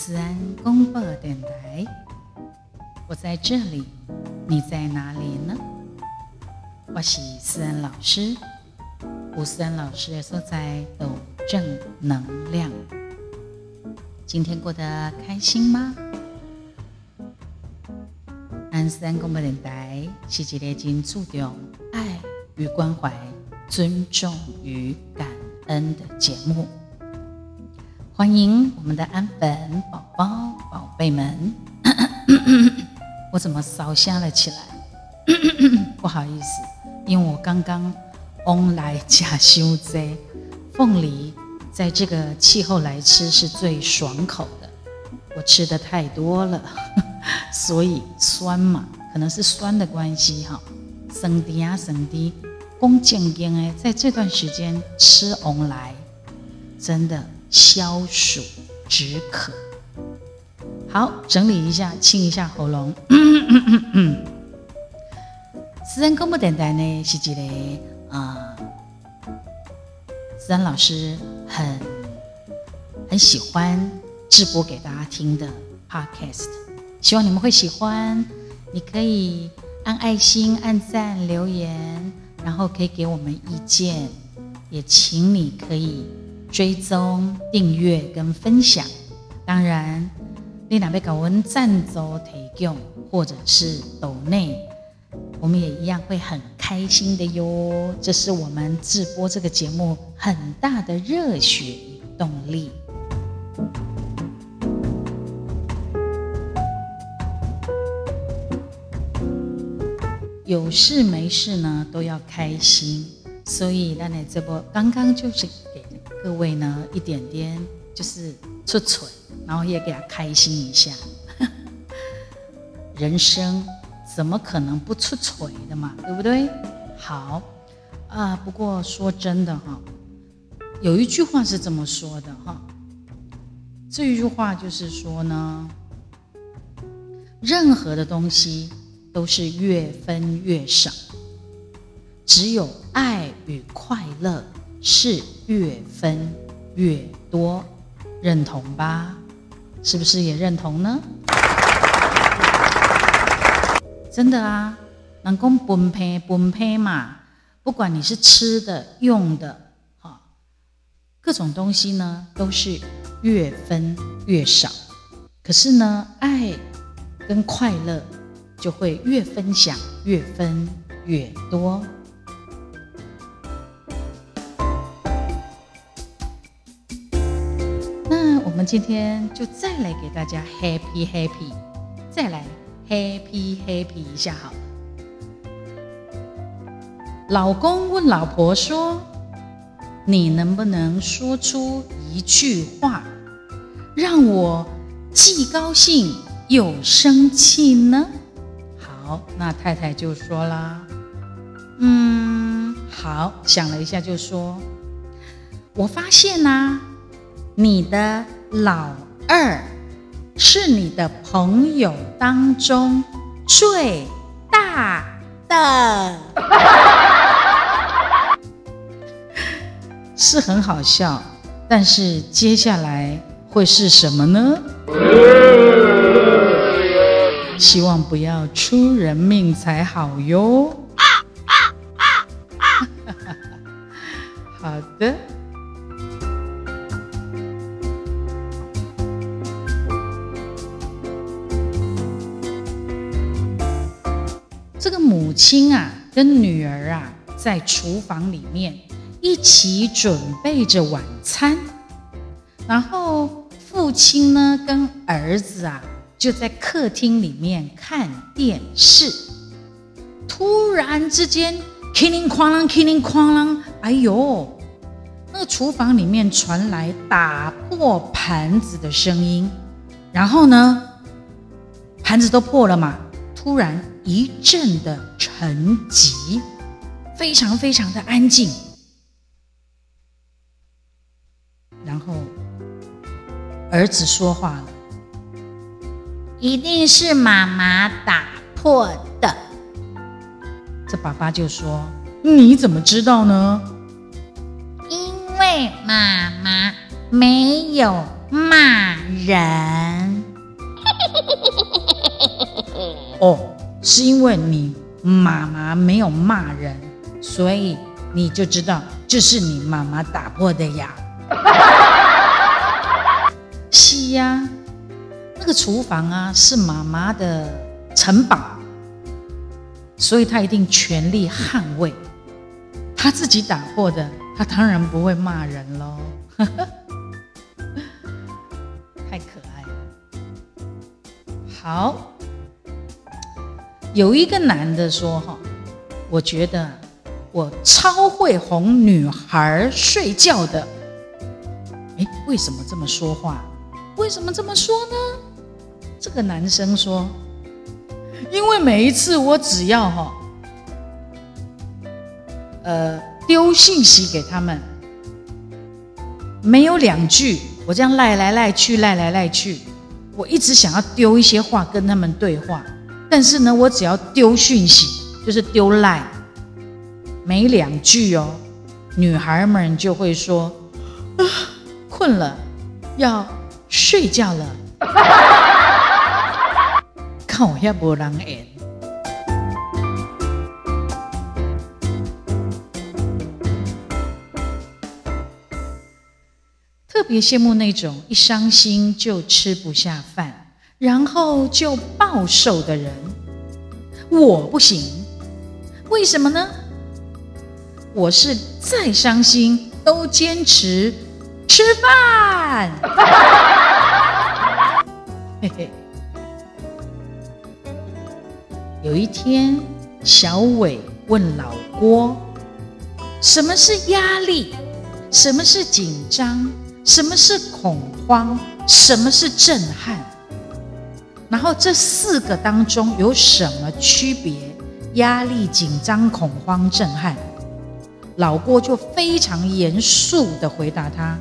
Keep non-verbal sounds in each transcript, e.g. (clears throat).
思安公播电台，我在这里，你在哪里呢？我是思安老师，吴思安老师的所在有正能量。今天过得开心吗？思安公播电台是一个真注重爱与关怀、尊重与感恩的节目。欢迎我们的安粉宝宝、宝贝们！我怎么烧香了起来？(coughs) 不好意思，因为我刚刚翁来假修贼凤梨，在这个气候来吃是最爽口的。我吃的太多了，(laughs) 所以酸嘛，可能是酸的关系哈。生低啊，生低，恭敬敬哎，在这段时间吃翁来，真的。消暑止渴，好，整理一下，清一下喉咙。(coughs) 私人公播电台呢，是一个啊，思安老师很很喜欢直播给大家听的 podcast，希望你们会喜欢。你可以按爱心、按赞、留言，然后可以给我们意见，也请你可以。追踪、订阅跟分享，当然，你哪边搞文赞助提供或者是抖内，我们也一样会很开心的哟。这是我们直播这个节目很大的热血与动力。有事没事呢，都要开心，所以那你这波刚刚就是。各位呢，一点点就是出槌，然后也给他开心一下。(laughs) 人生怎么可能不出槌的嘛，对不对？好啊，不过说真的哈，有一句话是这么说的哈，这一句话就是说呢，任何的东西都是越分越少，只有爱与快乐。是越分越多，认同吧？是不是也认同呢？真的啊，能够分配分配嘛？不管你是吃的、用的，哈，各种东西呢，都是越分越少。可是呢，爱跟快乐就会越分享越分越多。我们今天就再来给大家 happy happy，再来 happy happy 一下好。老公问老婆说：“你能不能说出一句话，让我既高兴又生气呢？”好，那太太就说啦：“嗯，好，想了一下就说，我发现呐、你的。”老二是你的朋友当中最大的，是很好笑，但是接下来会是什么呢？希望不要出人命才好哟。跟女儿啊，在厨房里面一起准备着晚餐，然后父亲呢，跟儿子啊，就在客厅里面看电视。突然之间，哐啷哐啷，哐啷哐啷，哎呦，那个厨房里面传来打破盘子的声音，然后呢，盘子都破了嘛，突然。一阵的很急非常非常的安静。然后儿子说话了一定是妈妈打破的。这爸爸就说你怎么知道呢？因为妈妈没有骂人。(laughs) 哦是因为你妈妈没有骂人，所以你就知道这是你妈妈打破的呀。(laughs) 是呀，那个厨房啊是妈妈的城堡，所以她一定全力捍卫。她自己打破的，她当然不会骂人喽。(laughs) 太可爱了。好，有一个男的说：“哈，我觉得我超会哄女孩睡觉的。”哎，为什么这么说话？为什么这么说呢？这个男生说：“因为每一次我只要哈，呃，丢信息给他们，没有两句，我这样赖来赖去，赖来赖去，我一直想要丢一些话跟他们对话，但是呢，我只要丢讯息，就是丢赖，没两句哦，女孩们就会说啊，困了，要。”睡觉了，(laughs) 看我也没人缘。特别羡慕那种一伤心就吃不下饭，然后就暴瘦的人。我不行，为什么呢？我是再伤心都坚持吃饭。(laughs) 嘿嘿，有一天，小伟问老郭：“什么是压力？什么是紧张？什么是恐慌？什么是震撼？然后这四个当中有什么区别？压力、紧张、恐慌、震撼。”老郭就非常严肃地回答他：“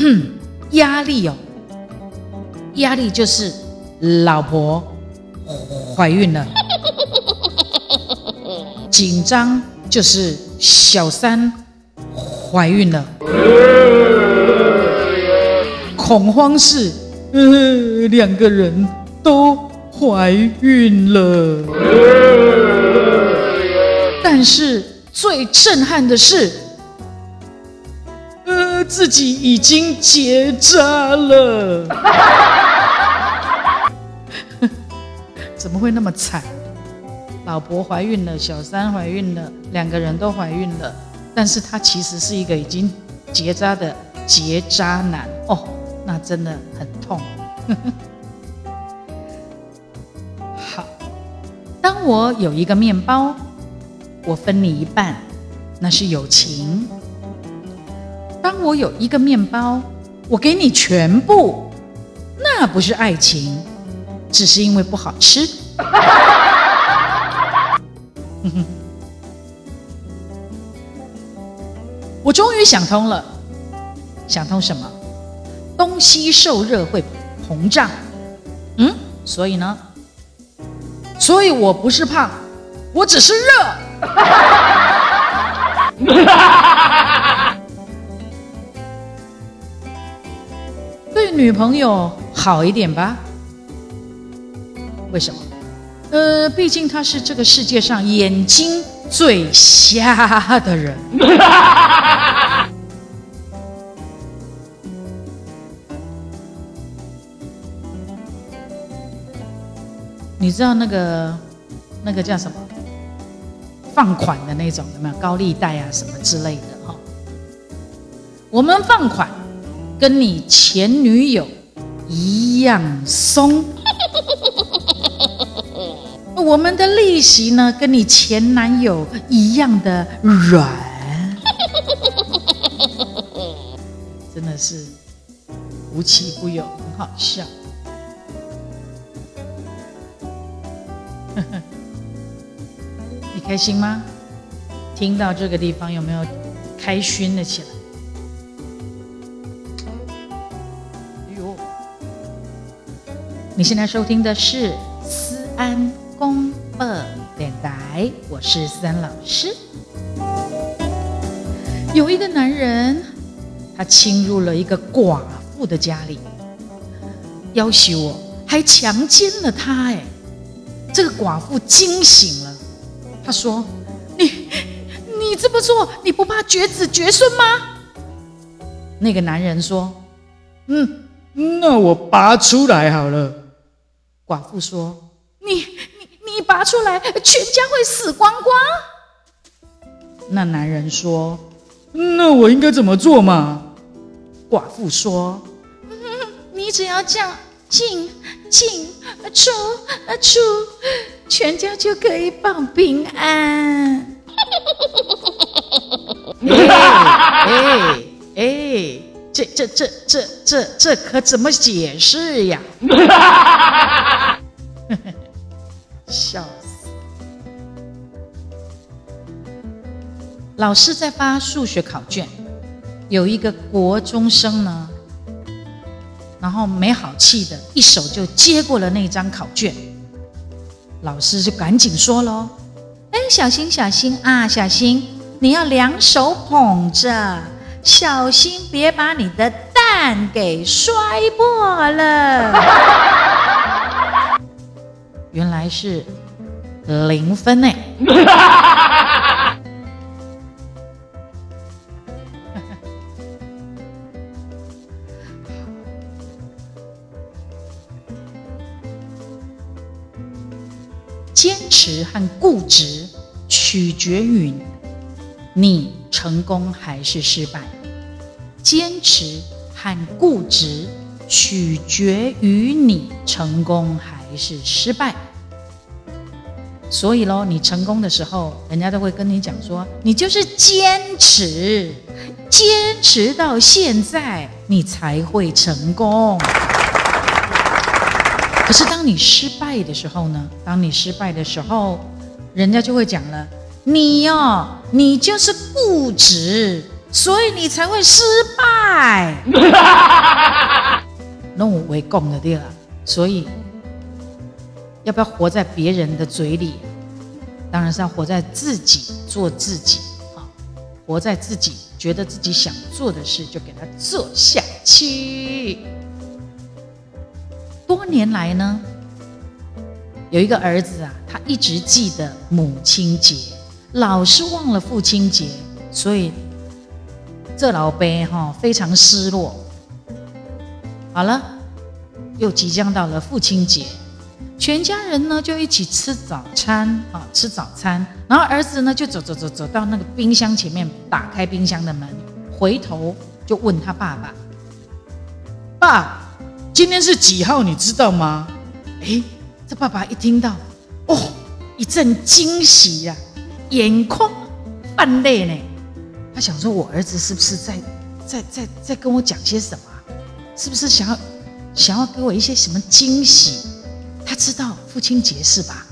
(clears throat) 压力哦。”压力就是老婆怀孕了，紧张就是小三怀孕了，恐慌是呃两个人都怀孕了，但是最震撼的是，呃自己已经结扎了。(laughs) 怎么会那么惨？老婆怀孕了，小三怀孕了，两个人都怀孕了，但是他其实是一个已经结扎的结渣男哦，那真的很痛。(laughs) 好，当我有一个面包，我分你一半，那是友情；当我有一个面包，我给你全部，那不是爱情。只是因为不好吃。(laughs) 我终于想通了，想通什么？东西受热会膨胀。嗯，所以呢？所以我不是胖，我只是热。(laughs) 对女朋友好一点吧。为什么？呃，毕竟他是这个世界上眼睛最瞎的人。(laughs) 你知道那个那个叫什么？放款的那种有没有？高利贷啊什么之类的哈？我们放款跟你前女友一样松。(laughs) 我们的利息呢，跟你前男友一样的软，(laughs) 真的是无奇不有，很好笑。(laughs) 你开心吗？听到这个地方有没有开心了起来？哎呦，你现在收听的是思安。公播电台，我是思安老师。有一个男人，他侵入了一个寡妇的家里，要挟我，还强奸了他。哎，寡妇惊醒了。她说：“你你这么做，你不怕绝子绝孙吗？”那个男人说：“嗯，那我拔出来好了。”寡妇说：“你你你拔出来，全家会死光光。”那男人说：“那我应该怎么做嘛？”寡妇说：“你只要这样进进出出，全家就可以保平安。(laughs) ”哎哎哎，这这这这这这可怎么解释呀？(laughs) 笑死！老师在发数学考卷，有一个国中生呢，然后没好气的一手就接过了那张考卷，老师就赶紧说喽：“哎，小心小心啊，小心！你要两手捧着，小心别把你的蛋给摔破了。(laughs) ”原来是零分呢！坚持和固执取决于你成功还是失败。坚持和固执取决于你成功还是失败，所以喽，你成功的时候，人家都会跟你讲说，你就是坚持，坚持到现在，你才会成功。可是当你失败的时候呢？当你失败的时候，人家就会讲了，你哦，你就是固执，所以你才会失败。那我会讲的对了，所以。要不要活在别人的嘴里？当然是要活在自己，做自己啊！活在自己，觉得自己想做的事就给他做下去。多年来呢，有一个儿子啊，他一直记得母亲节，老是忘了父亲节，所以这老伯哈非常失落。好了，又即将到了父亲节。全家人呢就一起吃早餐啊，吃早餐。然后儿子呢就走走走走到那个冰箱前面，打开冰箱的门，回头就问他爸爸：“爸，今天是几号？你知道吗？”诶，这爸爸一听到，哦，一阵惊喜呀，眼眶泛泪呢。他想说：“我儿子是不是在在在在跟我讲些什么？是不是想要想要给我一些什么惊喜？”他知道父亲节是吧？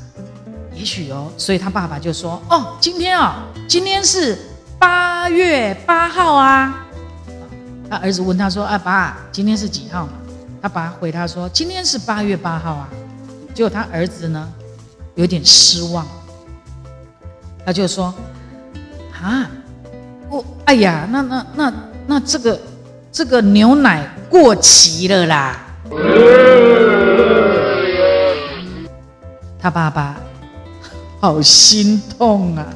也许哦，所以他爸爸就说：“哦，今天哦，今天是八月八号啊。”他儿子问他说：“啊，爸，今天是几号？”他爸回他说：“今天是八月八号啊。”结果他儿子呢，有点失望，他就说：“啊，我哎呀，那那那那这个这个牛奶过期了啦。”他爸爸好心痛啊！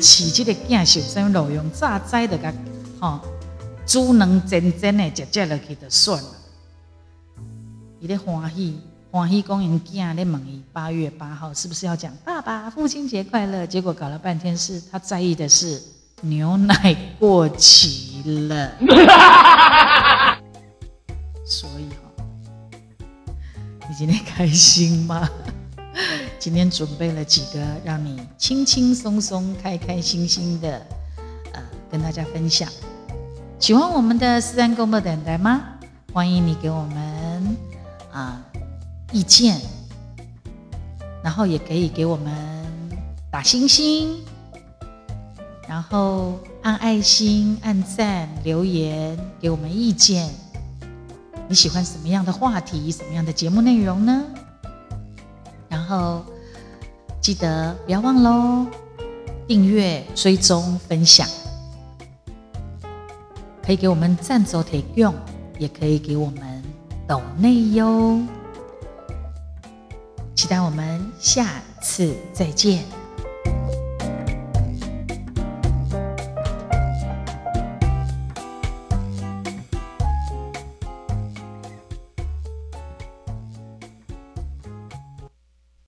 饲这个囝受伤路用榨栽的个，吼，煮能真真的食食落去就算了。伊咧欢喜欢喜讲因囝咧问伊八月八号是不是要讲爸爸父亲节快乐？结果搞了半天是他在意的是牛奶过期了。(laughs) 所以。你今天开心吗？今天准备了几个让你轻轻松松、开开心心的，呃，跟大家分享。喜欢我们的私人广播电台吗？欢迎你给我们啊、意见，然后也可以给我们打星星，然后按爱心、按赞、留言，给我们意见。你喜欢什么样的话题？什么样的节目内容呢？然后记得不要忘喽，订阅、追踪、分享，可以给我们赞助提供，也可以给我们抖内哟。期待我们下次再见。